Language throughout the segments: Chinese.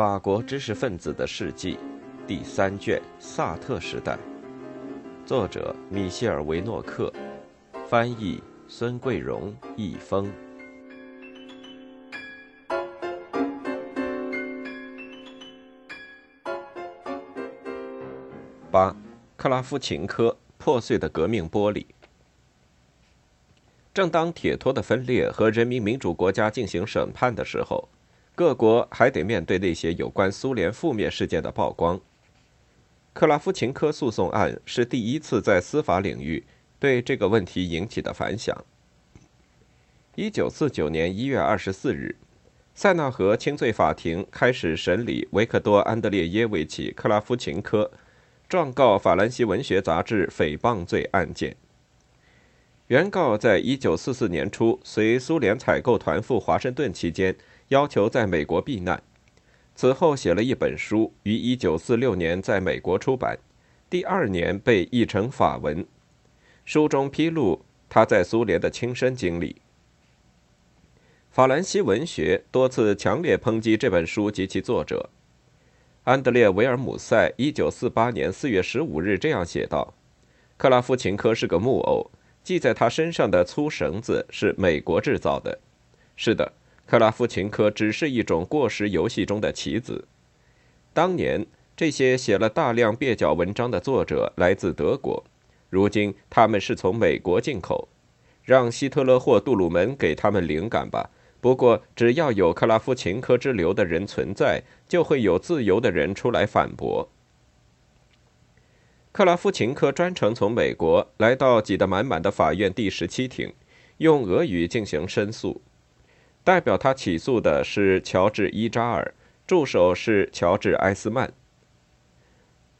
法国知识分子的事迹，第三卷：萨特时代。作者：米歇尔·维诺克，翻译：孙桂荣、易峰。八，克拉夫琴科破碎的革命玻璃。正当铁托的分裂和人民民主国家进行审判的时候。各国还得面对那些有关苏联负面事件的曝光。克拉夫琴科诉讼案是第一次在司法领域对这个问题引起的反响。一九四九年一月二十四日，塞纳河轻罪法庭开始审理维克多·安德烈耶维奇·克拉夫琴科状告法兰西文学杂志诽谤罪案件。原告在一九四四年初随苏联采购团赴华盛顿期间。要求在美国避难，此后写了一本书，于1946年在美国出版，第二年被译成法文。书中披露他在苏联的亲身经历。法兰西文学多次强烈抨击这本书及其作者。安德烈·维尔姆塞1948年4月15日这样写道：“克拉夫琴科是个木偶，系在他身上的粗绳子是美国制造的。”是的。克拉夫琴科只是一种过时游戏中的棋子。当年，这些写了大量蹩脚文章的作者来自德国，如今他们是从美国进口。让希特勒或杜鲁门给他们灵感吧。不过，只要有克拉夫琴科之流的人存在，就会有自由的人出来反驳。克拉夫琴科专程从美国来到挤得满满的法院第十七庭，用俄语进行申诉。代表他起诉的是乔治·伊扎尔，助手是乔治·埃斯曼。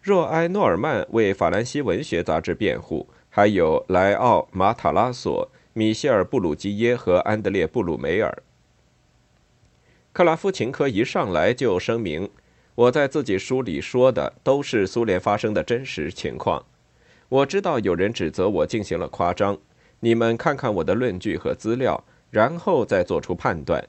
若埃·诺尔曼为法兰西文学杂志辩护，还有莱奥·马塔拉索、米歇尔·布鲁基耶和安德烈·布鲁梅尔。克拉夫琴科一上来就声明：“我在自己书里说的都是苏联发生的真实情况。我知道有人指责我进行了夸张，你们看看我的论据和资料。”然后再做出判断，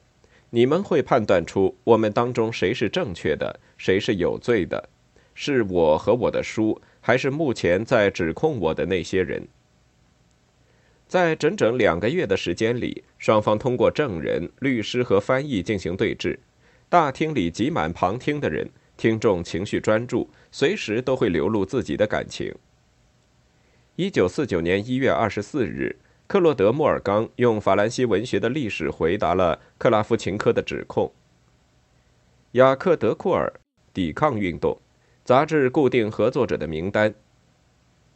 你们会判断出我们当中谁是正确的，谁是有罪的，是我和我的书，还是目前在指控我的那些人？在整整两个月的时间里，双方通过证人、律师和翻译进行对峙。大厅里挤满旁听的人，听众情绪专注，随时都会流露自己的感情。一九四九年一月二十四日。克洛德·莫尔冈用法兰西文学的历史回答了克拉夫琴科的指控。雅克·德库尔抵抗运动杂志固定合作者的名单，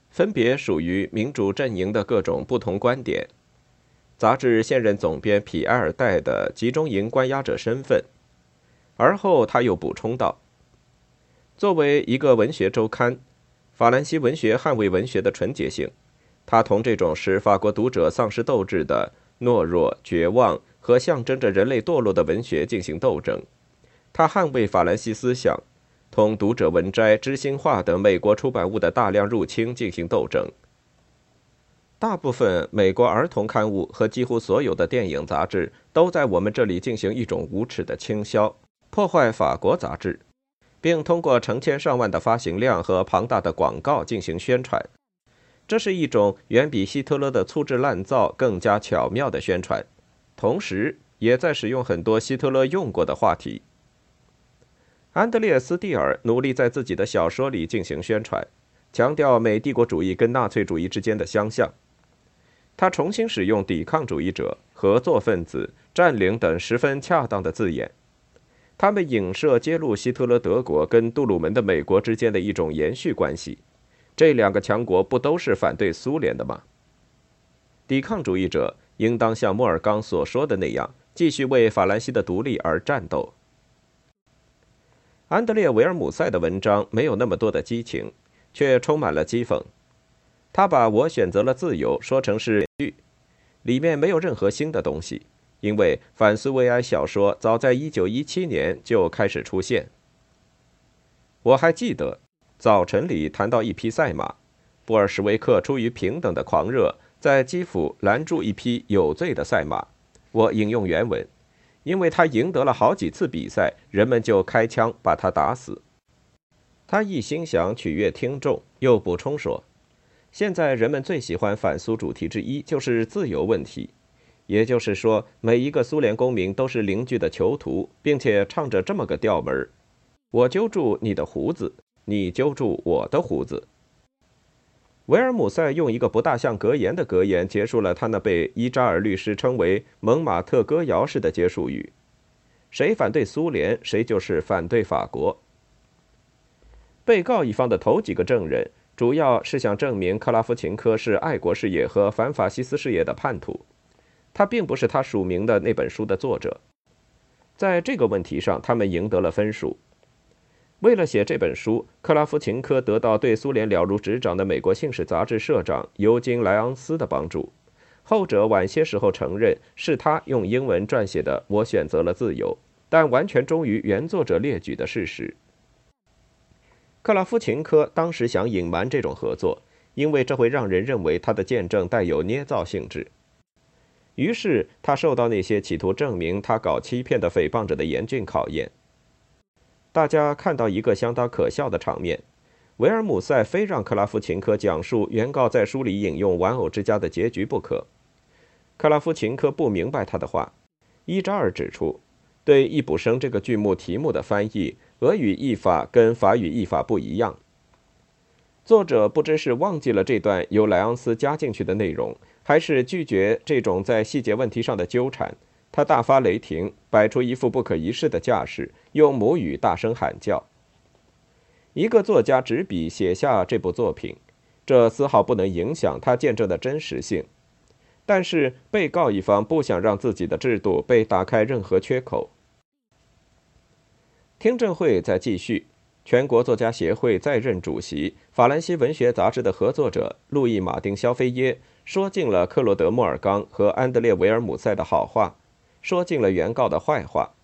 分别属于民主阵营的各种不同观点。杂志现任总编皮埃尔戴的集中营关押者身份。而后他又补充道：“作为一个文学周刊，法兰西文学捍卫文学的纯洁性。”他同这种使法国读者丧失斗志的懦弱、绝望和象征着人类堕落的文学进行斗争。他捍卫法兰西思想，同《读者文摘》《知心话》等美国出版物的大量入侵进行斗争。大部分美国儿童刊物和几乎所有的电影杂志都在我们这里进行一种无耻的倾销，破坏法国杂志，并通过成千上万的发行量和庞大的广告进行宣传。这是一种远比希特勒的粗制滥造更加巧妙的宣传，同时也在使用很多希特勒用过的话题。安德烈斯·蒂尔努力在自己的小说里进行宣传，强调美帝国主义跟纳粹主义之间的相像。他重新使用“抵抗主义者”“合作分子”“占领”等十分恰当的字眼，他们影射揭露希特勒德国跟杜鲁门的美国之间的一种延续关系。这两个强国不都是反对苏联的吗？抵抗主义者应当像莫尔刚所说的那样，继续为法兰西的独立而战斗。安德烈·维尔姆塞的文章没有那么多的激情，却充满了讥讽。他把我选择了自由说成是剧，里面没有任何新的东西，因为反苏维埃小说早在1917年就开始出现。我还记得。早晨里谈到一匹赛马，布尔什维克出于平等的狂热，在基辅拦住一匹有罪的赛马。我引用原文：因为他赢得了好几次比赛，人们就开枪把他打死。他一心想取悦听众，又补充说：“现在人们最喜欢反苏主题之一就是自由问题，也就是说，每一个苏联公民都是邻居的囚徒，并且唱着这么个调门我揪住你的胡子，你揪住我的胡子。”维尔姆塞用一个不大像格言的格言结束了他那被伊扎尔律师称为“蒙马特歌谣式的结束语：“谁反对苏联，谁就是反对法国。”被告一方的头几个证人主要是想证明克拉夫琴科是爱国事业和反法西斯事业的叛徒，他并不是他署名的那本书的作者。在这个问题上，他们赢得了分数。为了写这本书，克拉夫琴科得到对苏联了如指掌的美国《信使》杂志社长尤金·莱昂斯的帮助。后者晚些时候承认是他用英文撰写的《我选择了自由》，但完全忠于原作者列举的事实。克拉夫琴科当时想隐瞒这种合作，因为这会让人认为他的见证带有捏造性质。于是他受到那些企图证明他搞欺骗的诽谤者的严峻考验。大家看到一个相当可笑的场面：维尔姆塞非让克拉夫琴科讲述原告在书里引用《玩偶之家》的结局不可。克拉夫琴科不明白他的话。伊扎尔指出，对易卜生这个剧目题目的翻译，俄语译法跟法语译法不一样。作者不知是忘记了这段由莱昂斯加进去的内容，还是拒绝这种在细节问题上的纠缠。他大发雷霆，摆出一副不可一世的架势，用母语大声喊叫。一个作家执笔写下这部作品，这丝毫不能影响他见证的真实性。但是被告一方不想让自己的制度被打开任何缺口。听证会在继续。全国作家协会在任主席、法兰西文学杂志的合作者路易·马丁·肖菲耶说尽了克洛德·莫尔刚和安德烈·维尔姆塞的好话。说尽了原告的坏话。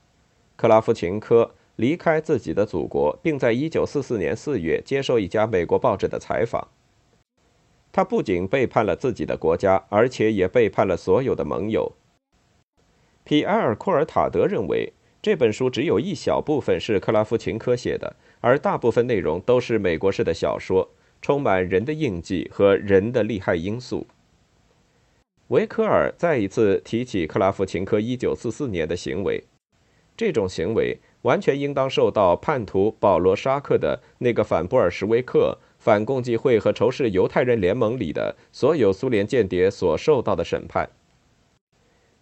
克拉夫琴科离开自己的祖国，并在1944年4月接受一家美国报纸的采访。他不仅背叛了自己的国家，而且也背叛了所有的盟友。皮埃尔·库尔塔德认为，这本书只有一小部分是克拉夫琴科写的，而大部分内容都是美国式的小说，充满人的印记和人的利害因素。维科尔再一次提起克拉夫琴科1944年的行为，这种行为完全应当受到叛徒保罗·沙克的那个反布尔什维克、反共济会和仇视犹太人联盟里的所有苏联间谍所受到的审判。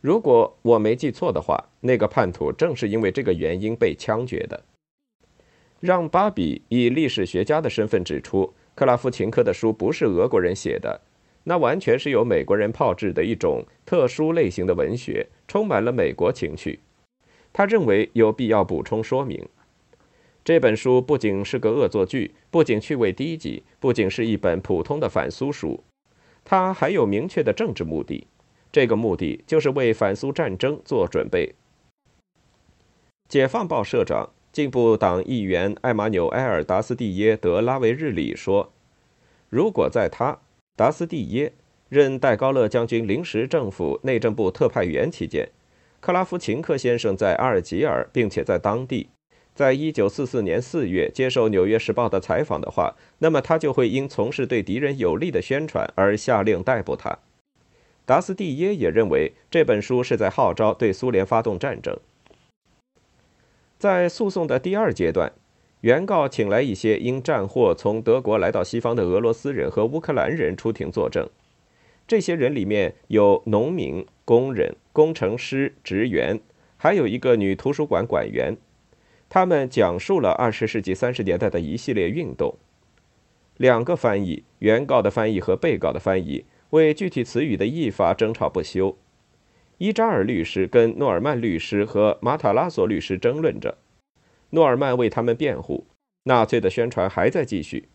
如果我没记错的话，那个叛徒正是因为这个原因被枪决的。让巴比以历史学家的身份指出，克拉夫琴科的书不是俄国人写的。那完全是由美国人炮制的一种特殊类型的文学，充满了美国情趣。他认为有必要补充说明，这本书不仅是个恶作剧，不仅趣味低级，不仅是一本普通的反苏书，它还有明确的政治目的。这个目的就是为反苏战争做准备。解放报社长、进步党议员艾马纽埃尔·达斯蒂耶·德拉维日里说：“如果在他。”达斯蒂耶任戴高乐将军临时政府内政部特派员期间，克拉夫琴科先生在阿尔及尔，并且在当地，在一九四四年四月接受《纽约时报》的采访的话，那么他就会因从事对敌人有利的宣传而下令逮捕他。达斯蒂耶也认为这本书是在号召对苏联发动战争。在诉讼的第二阶段。原告请来一些因战祸从德国来到西方的俄罗斯人和乌克兰人出庭作证。这些人里面有农民、工人、工程师、职员，还有一个女图书馆馆员。他们讲述了二十世纪三十年代的一系列运动。两个翻译，原告的翻译和被告的翻译，为具体词语的译法争吵不休。伊扎尔律师跟诺尔曼律师和马塔拉索律师争论着。诺尔曼为他们辩护，纳粹的宣传还在继续。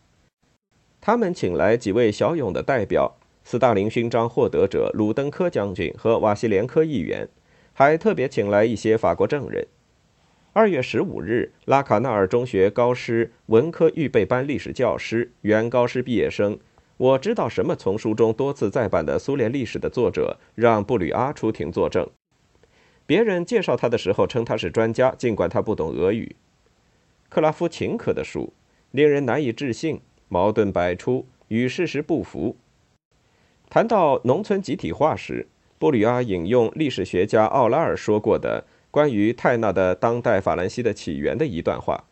他们请来几位骁勇的代表：斯大林勋章获得者鲁登科将军和瓦西连科议员，还特别请来一些法国证人。二月十五日，拉卡纳尔中学高师文科预备班历史教师、原高师毕业生，我知道什么？从书中多次再版的苏联历史的作者让·布吕阿出庭作证。别人介绍他的时候称他是专家，尽管他不懂俄语。克拉夫琴科的书令人难以置信，矛盾百出，与事实不符。谈到农村集体化时，布吕阿引用历史学家奥拉尔说过的关于泰纳的当代法兰西的起源的一段话。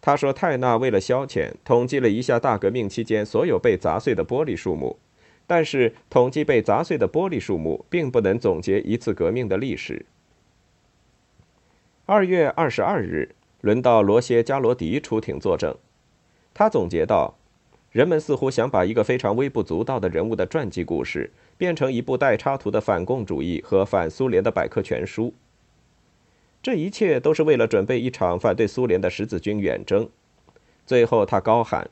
他说：“泰纳为了消遣，统计了一下大革命期间所有被砸碎的玻璃数目，但是统计被砸碎的玻璃数目并不能总结一次革命的历史。”二月二十二日，轮到罗歇·加罗迪出庭作证，他总结道：“人们似乎想把一个非常微不足道的人物的传记故事变成一部带插图的反共主义和反苏联的百科全书。”这一切都是为了准备一场反对苏联的十字军远征。最后，他高喊：“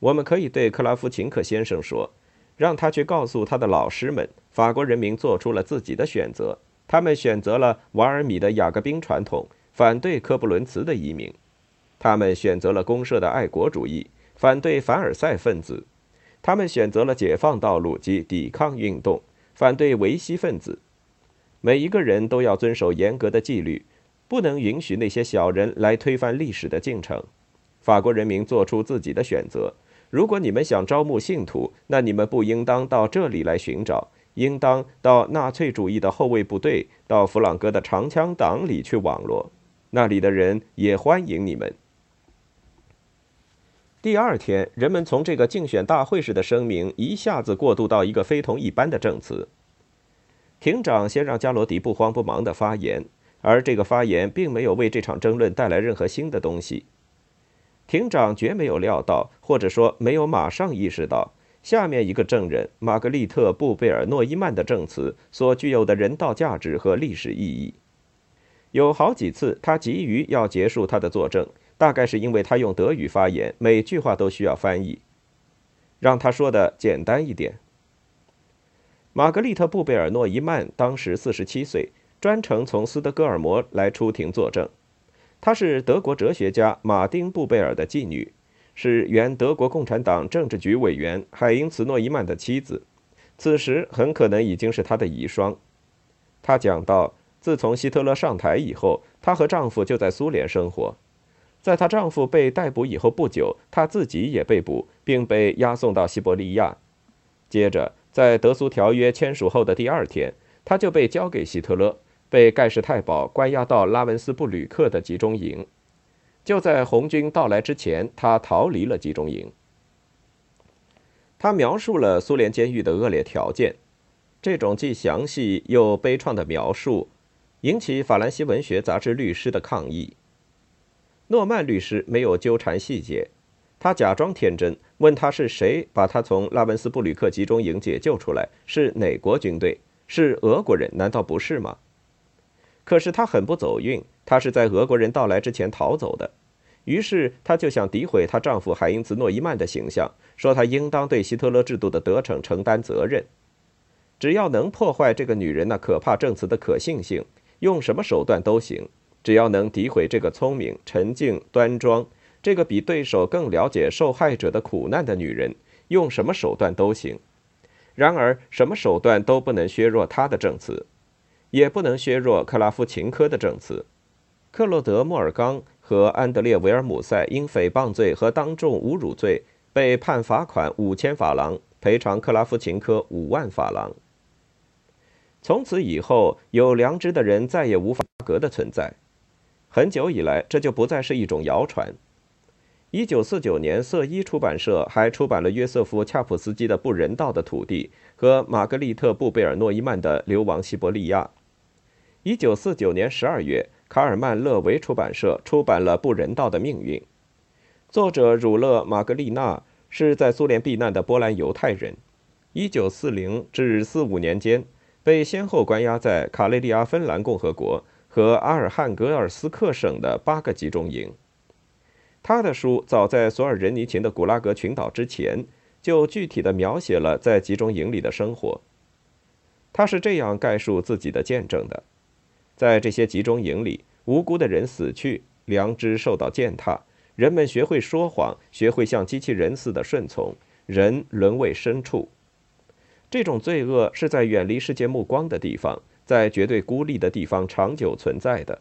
我们可以对克拉夫琴科先生说，让他去告诉他的老师们，法国人民做出了自己的选择。他们选择了瓦尔米的雅各宾传统，反对科布伦茨的移民；他们选择了公社的爱国主义，反对凡尔赛分子；他们选择了解放道路及抵抗运动，反对维希分子。每一个人都要遵守严格的纪律。”不能允许那些小人来推翻历史的进程。法国人民做出自己的选择。如果你们想招募信徒，那你们不应当到这里来寻找，应当到纳粹主义的后卫部队、到弗朗哥的长枪党里去网罗。那里的人也欢迎你们。第二天，人们从这个竞选大会式的声明一下子过渡到一个非同一般的证词。庭长先让加罗迪不慌不忙地发言。而这个发言并没有为这场争论带来任何新的东西。庭长绝没有料到，或者说没有马上意识到，下面一个证人玛格丽特·布贝尔诺伊曼的证词所具有的人道价值和历史意义。有好几次，他急于要结束他的作证，大概是因为他用德语发言，每句话都需要翻译。让他说的简单一点。玛格丽特·布贝尔诺伊曼当时四十七岁。专程从斯德哥尔摩来出庭作证，她是德国哲学家马丁·布贝尔的继女，是原德国共产党政治局委员海因茨·诺伊曼的妻子，此时很可能已经是他的遗孀。他讲到，自从希特勒上台以后，她和丈夫就在苏联生活。在她丈夫被逮捕以后不久，她自己也被捕，并被押送到西伯利亚。接着，在德苏条约签署后的第二天，她就被交给希特勒。被盖世太保关押到拉文斯布吕克的集中营，就在红军到来之前，她逃离了集中营。他描述了苏联监狱的恶劣条件，这种既详细又悲怆的描述，引起法兰西文学杂志律师的抗议。诺曼律师没有纠缠细节，他假装天真，问他是谁把他从拉文斯布吕克集中营解救出来，是哪国军队？是俄国人？难道不是吗？可是他很不走运，他是在俄国人到来之前逃走的。于是他就想诋毁她丈夫海因茨诺伊曼的形象，说他应当对希特勒制度的得逞承担责任。只要能破坏这个女人那可怕证词的可信性，用什么手段都行。只要能诋毁这个聪明、沉静、端庄、这个比对手更了解受害者的苦难的女人，用什么手段都行。然而，什么手段都不能削弱她的证词。也不能削弱克拉夫琴科的证词。克洛德·莫尔冈和安德烈·维尔姆塞因诽谤罪和当众侮辱罪被判罚款五千法郎，赔偿克拉夫琴科五万法郎。从此以后，有良知的人再也无法格的存在。很久以来，这就不再是一种谣传。一九四九年，色一出版社还出版了约瑟夫·恰普斯基的《不人道的土地》和玛格丽特·布贝尔诺伊曼的《流亡西伯利亚》。一九四九年十二月，卡尔曼勒维出版社出版了《不人道的命运》。作者儒勒·玛格丽娜是在苏联避难的波兰犹太人。一九四零至四五年间，被先后关押在卡累利阿芬兰共和国和阿尔汉格尔斯克省的八个集中营。他的书早在索尔仁尼琴的《古拉格群岛》之前，就具体的描写了在集中营里的生活。他是这样概述自己的见证的。在这些集中营里，无辜的人死去，良知受到践踏，人们学会说谎，学会像机器人似的顺从，人沦为牲畜。这种罪恶是在远离世界目光的地方，在绝对孤立的地方长久存在的。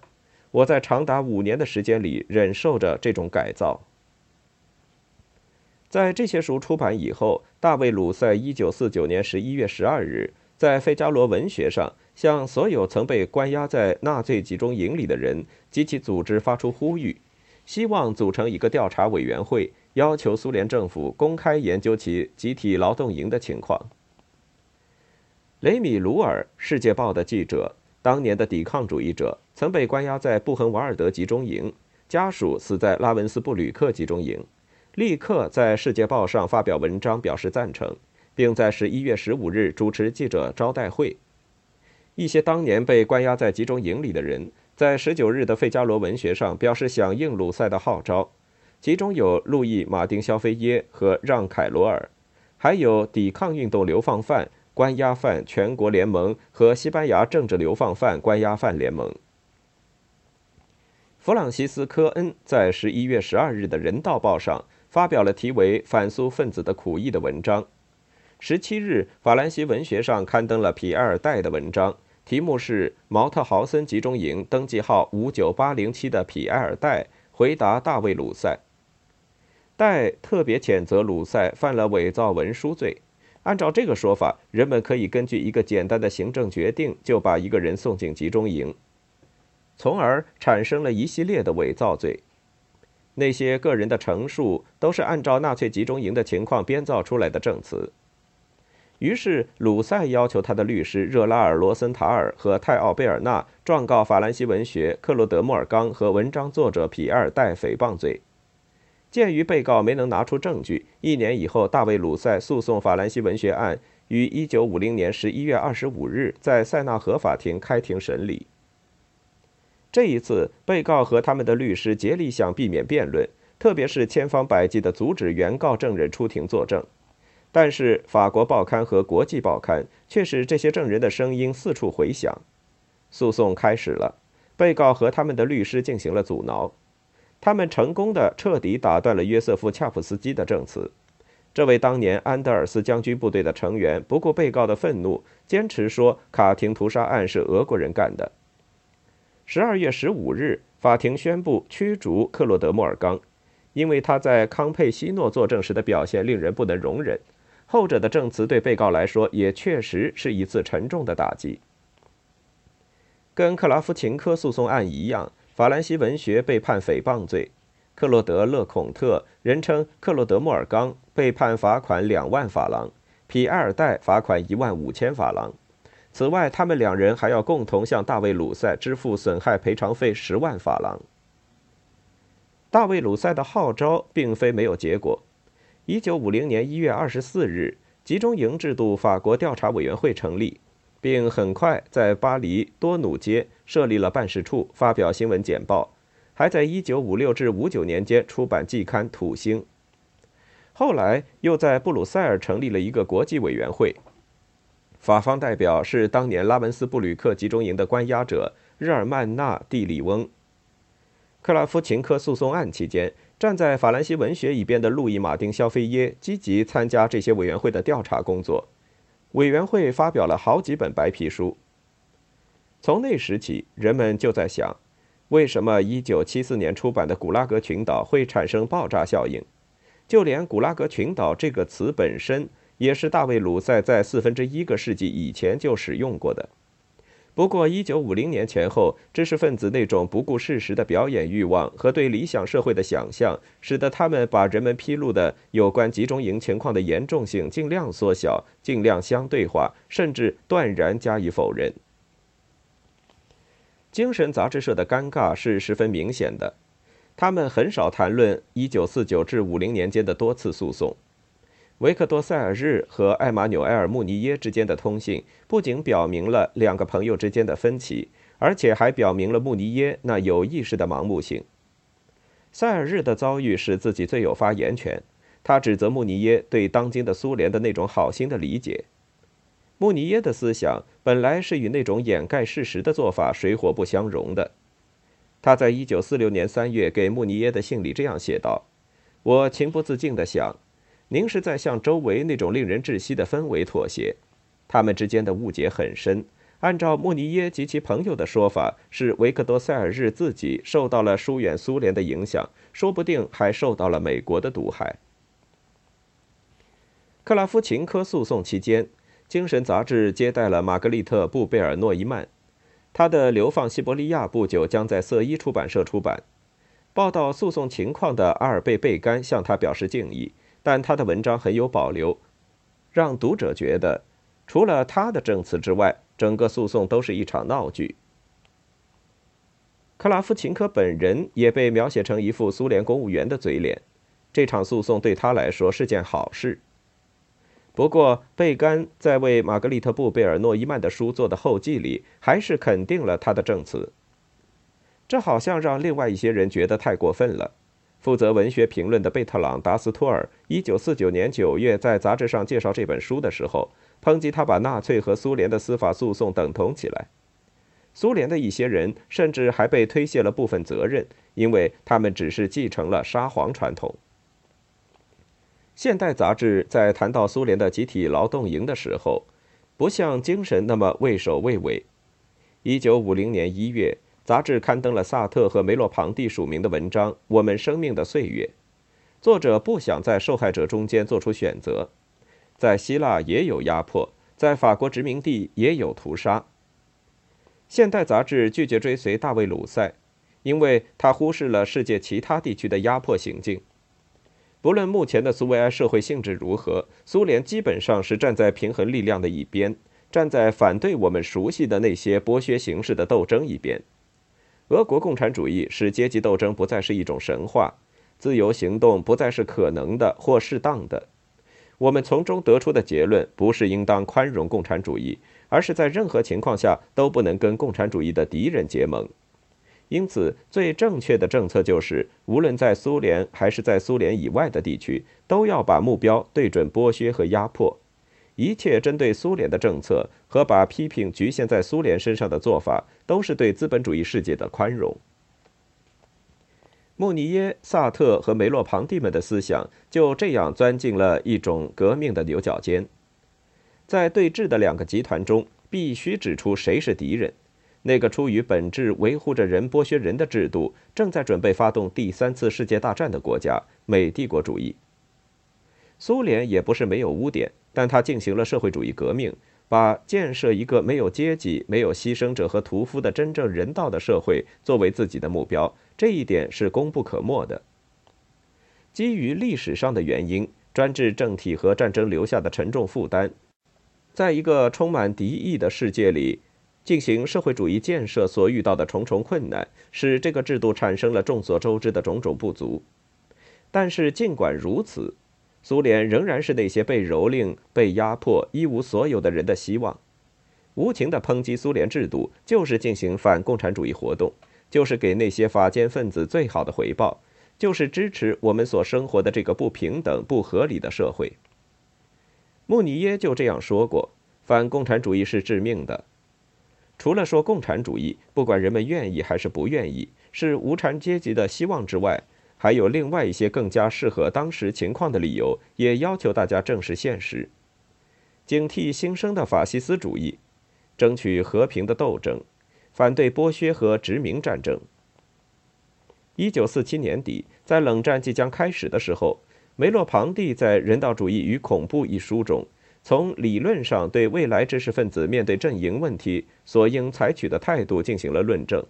我在长达五年的时间里忍受着这种改造。在这些书出版以后，大卫·鲁塞1949年11月12日在《费加罗文学》上向所有曾被关押在纳粹集中营里的人及其组织发出呼吁，希望组成一个调查委员会，要求苏联政府公开研究其集体劳动营的情况。雷米·鲁尔，《世界报》的记者，当年的抵抗主义者，曾被关押在布痕瓦尔德集中营，家属死在拉文斯布吕克集中营。立刻在《世界报》上发表文章表示赞成，并在十一月十五日主持记者招待会。一些当年被关押在集中营里的人，在十九日的《费加罗文学》上表示响应鲁塞的号召，其中有路易·马丁·肖菲耶和让·凯罗尔，还有抵抗运动流放犯关押犯全国联盟和西班牙政治流放犯关押犯联盟。弗朗西斯科恩在十一月十二日的《人道报》上。发表了题为《反苏分子的苦役》的文章。十七日，法兰西文学上刊登了皮埃尔·戴的文章，题目是《毛特豪森集中营登记号五九八零七的皮埃尔·戴回答大卫·鲁塞》。戴特别谴责鲁塞犯了伪造文书罪。按照这个说法，人们可以根据一个简单的行政决定就把一个人送进集中营，从而产生了一系列的伪造罪。那些个人的陈述都是按照纳粹集中营的情况编造出来的证词。于是，鲁塞要求他的律师热拉尔·罗森塔尔和泰奥贝尔纳状告法兰西文学克洛德·莫尔冈和文章作者皮埃尔·戴诽谤罪。鉴于被告没能拿出证据，一年以后，大卫·鲁塞诉讼法兰西文学案于1950年11月25日在塞纳河法庭开庭审理。这一次，被告和他们的律师竭力想避免辩论，特别是千方百计地阻止原告证人出庭作证。但是，法国报刊和国际报刊却使这些证人的声音四处回响。诉讼开始了，被告和他们的律师进行了阻挠。他们成功的彻底打断了约瑟夫·恰普斯基的证词。这位当年安德尔斯将军部队的成员不顾被告的愤怒，坚持说卡廷屠杀案是俄国人干的。十二月十五日，法庭宣布驱逐克洛德·莫尔冈，因为他在康佩西诺作证时的表现令人不能容忍。后者的证词对被告来说也确实是一次沉重的打击。跟克拉夫琴科诉讼案一样，法兰西文学被判诽谤罪。克洛德·勒孔特（人称克洛德·莫尔刚）被判罚款两万法郎，皮埃尔·代罚款一万五千法郎。此外，他们两人还要共同向大卫·鲁塞支付损害赔偿费十万法郎。大卫·鲁塞的号召并非没有结果。一九五零年一月二十四日，集中营制度法国调查委员会成立，并很快在巴黎多努街设立了办事处，发表新闻简报，还在一九五六至五九年间出版季刊《土星》。后来又在布鲁塞尔成立了一个国际委员会。法方代表是当年拉文斯布吕克集中营的关押者日耳曼纳蒂里翁。克拉夫琴科诉讼案期间，站在法兰西文学一边的路易马丁肖菲耶积极参加这些委员会的调查工作。委员会发表了好几本白皮书。从那时起，人们就在想，为什么1974年出版的《古拉格群岛》会产生爆炸效应？就连“古拉格群岛”这个词本身。也是大卫·鲁塞在四分之一个世纪以前就使用过的。不过，1950年前后，知识分子那种不顾事实的表演欲望和对理想社会的想象，使得他们把人们披露的有关集中营情况的严重性尽量缩小、尽量相对化，甚至断然加以否认。精神杂志社的尴尬是十分明显的，他们很少谈论1949至50年间的多次诉讼。维克多·塞尔日和艾玛纽埃尔·穆尼耶之间的通信，不仅表明了两个朋友之间的分歧，而且还表明了穆尼耶那有意识的盲目性。塞尔日的遭遇使自己最有发言权，他指责穆尼耶对当今的苏联的那种好心的理解。穆尼耶的思想本来是与那种掩盖事实的做法水火不相容的。他在一九四六年三月给穆尼耶的信里这样写道：“我情不自禁地想。”您是在向周围那种令人窒息的氛围妥协，他们之间的误解很深，按照穆尼耶及其朋友的说法，是维克多·塞尔日自己受到了疏远苏联的影响，说不定还受到了美国的毒害。克拉夫琴科诉讼期间，精神杂志接待了玛格丽特·布贝尔诺伊曼，他的《流放西伯利亚》不久将在色伊出版社出版。报道诉讼情况的阿尔贝·贝甘向他表示敬意，但他的文章很有保留，让读者觉得，除了他的证词之外，整个诉讼都是一场闹剧。克拉夫琴科本人也被描写成一副苏联公务员的嘴脸，这场诉讼对他来说是件好事。不过，贝甘在为玛格丽特·布贝尔诺伊曼的书做的后记里，还是肯定了他的证词。这好像让另外一些人觉得太过分了。负责文学评论的贝特朗·达斯托尔，一九四九年九月在杂志上介绍这本书的时候，抨击他把纳粹和苏联的司法诉讼等同起来。苏联的一些人甚至还被推卸了部分责任，因为他们只是继承了沙皇传统。现代杂志在谈到苏联的集体劳动营的时候，不像精神那么畏首畏尾。一九五零年一月。杂志刊登了萨特和梅洛庞蒂署名的文章《我们生命的岁月》。作者不想在受害者中间做出选择，在希腊也有压迫，在法国殖民地也有屠杀。现代杂志拒绝追随大卫·鲁塞，因为他忽视了世界其他地区的压迫行径。不论目前的苏维埃社会性质如何，苏联基本上是站在平衡力量的一边，站在反对我们熟悉的那些剥削形式的斗争一边。俄国共产主义使阶级斗争不再是一种神话，自由行动不再是可能的或适当的。我们从中得出的结论不是应当宽容共产主义，而是在任何情况下都不能跟共产主义的敌人结盟。因此，最正确的政策就是，无论在苏联还是在苏联以外的地区，都要把目标对准剥削和压迫。一切针对苏联的政策和把批评局限在苏联身上的做法，都是对资本主义世界的宽容。穆尼耶、萨特和梅洛庞蒂们的思想就这样钻进了一种革命的牛角尖。在对峙的两个集团中，必须指出谁是敌人。那个出于本质维护着人剥削人的制度，正在准备发动第三次世界大战的国家——美帝国主义。苏联也不是没有污点。但它进行了社会主义革命，把建设一个没有阶级、没有牺牲者和屠夫的真正人道的社会作为自己的目标，这一点是功不可没的。基于历史上的原因，专制政体和战争留下的沉重负担，在一个充满敌意的世界里，进行社会主义建设所遇到的重重困难，使这个制度产生了众所周知的种种不足。但是尽管如此，苏联仍然是那些被蹂躏、被压迫、一无所有的人的希望。无情的抨击苏联制度，就是进行反共产主义活动，就是给那些法奸分子最好的回报，就是支持我们所生活的这个不平等、不合理的社会。穆尼耶就这样说过：“反共产主义是致命的。除了说共产主义，不管人们愿意还是不愿意，是无产阶级的希望之外。”还有另外一些更加适合当时情况的理由，也要求大家正视现实，警惕新生的法西斯主义，争取和平的斗争，反对剥削和殖民战争。一九四七年底，在冷战即将开始的时候，梅洛庞蒂在《人道主义与恐怖》一书中，从理论上对未来知识分子面对阵营问题所应采取的态度进行了论证。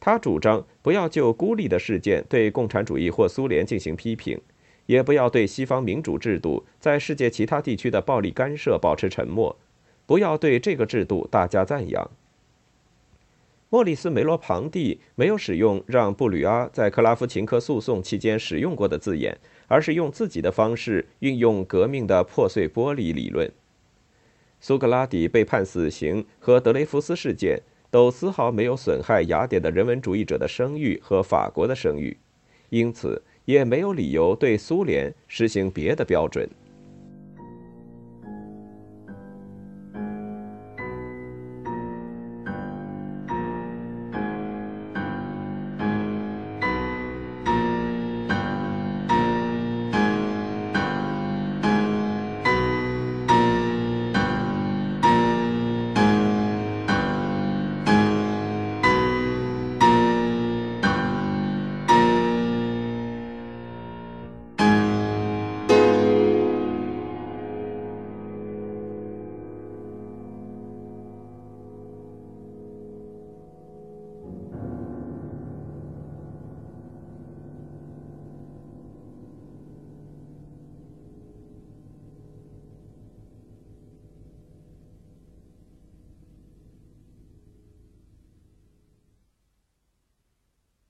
他主张不要就孤立的事件对共产主义或苏联进行批评，也不要对西方民主制度在世界其他地区的暴力干涉保持沉默，不要对这个制度大加赞扬。莫里斯·梅罗庞蒂没有使用让布吕阿在克拉夫琴科诉讼期间使用过的字眼，而是用自己的方式运用革命的破碎玻璃理论。苏格拉底被判死刑和德雷福斯事件。都丝毫没有损害雅典的人文主义者的声誉和法国的声誉，因此也没有理由对苏联实行别的标准。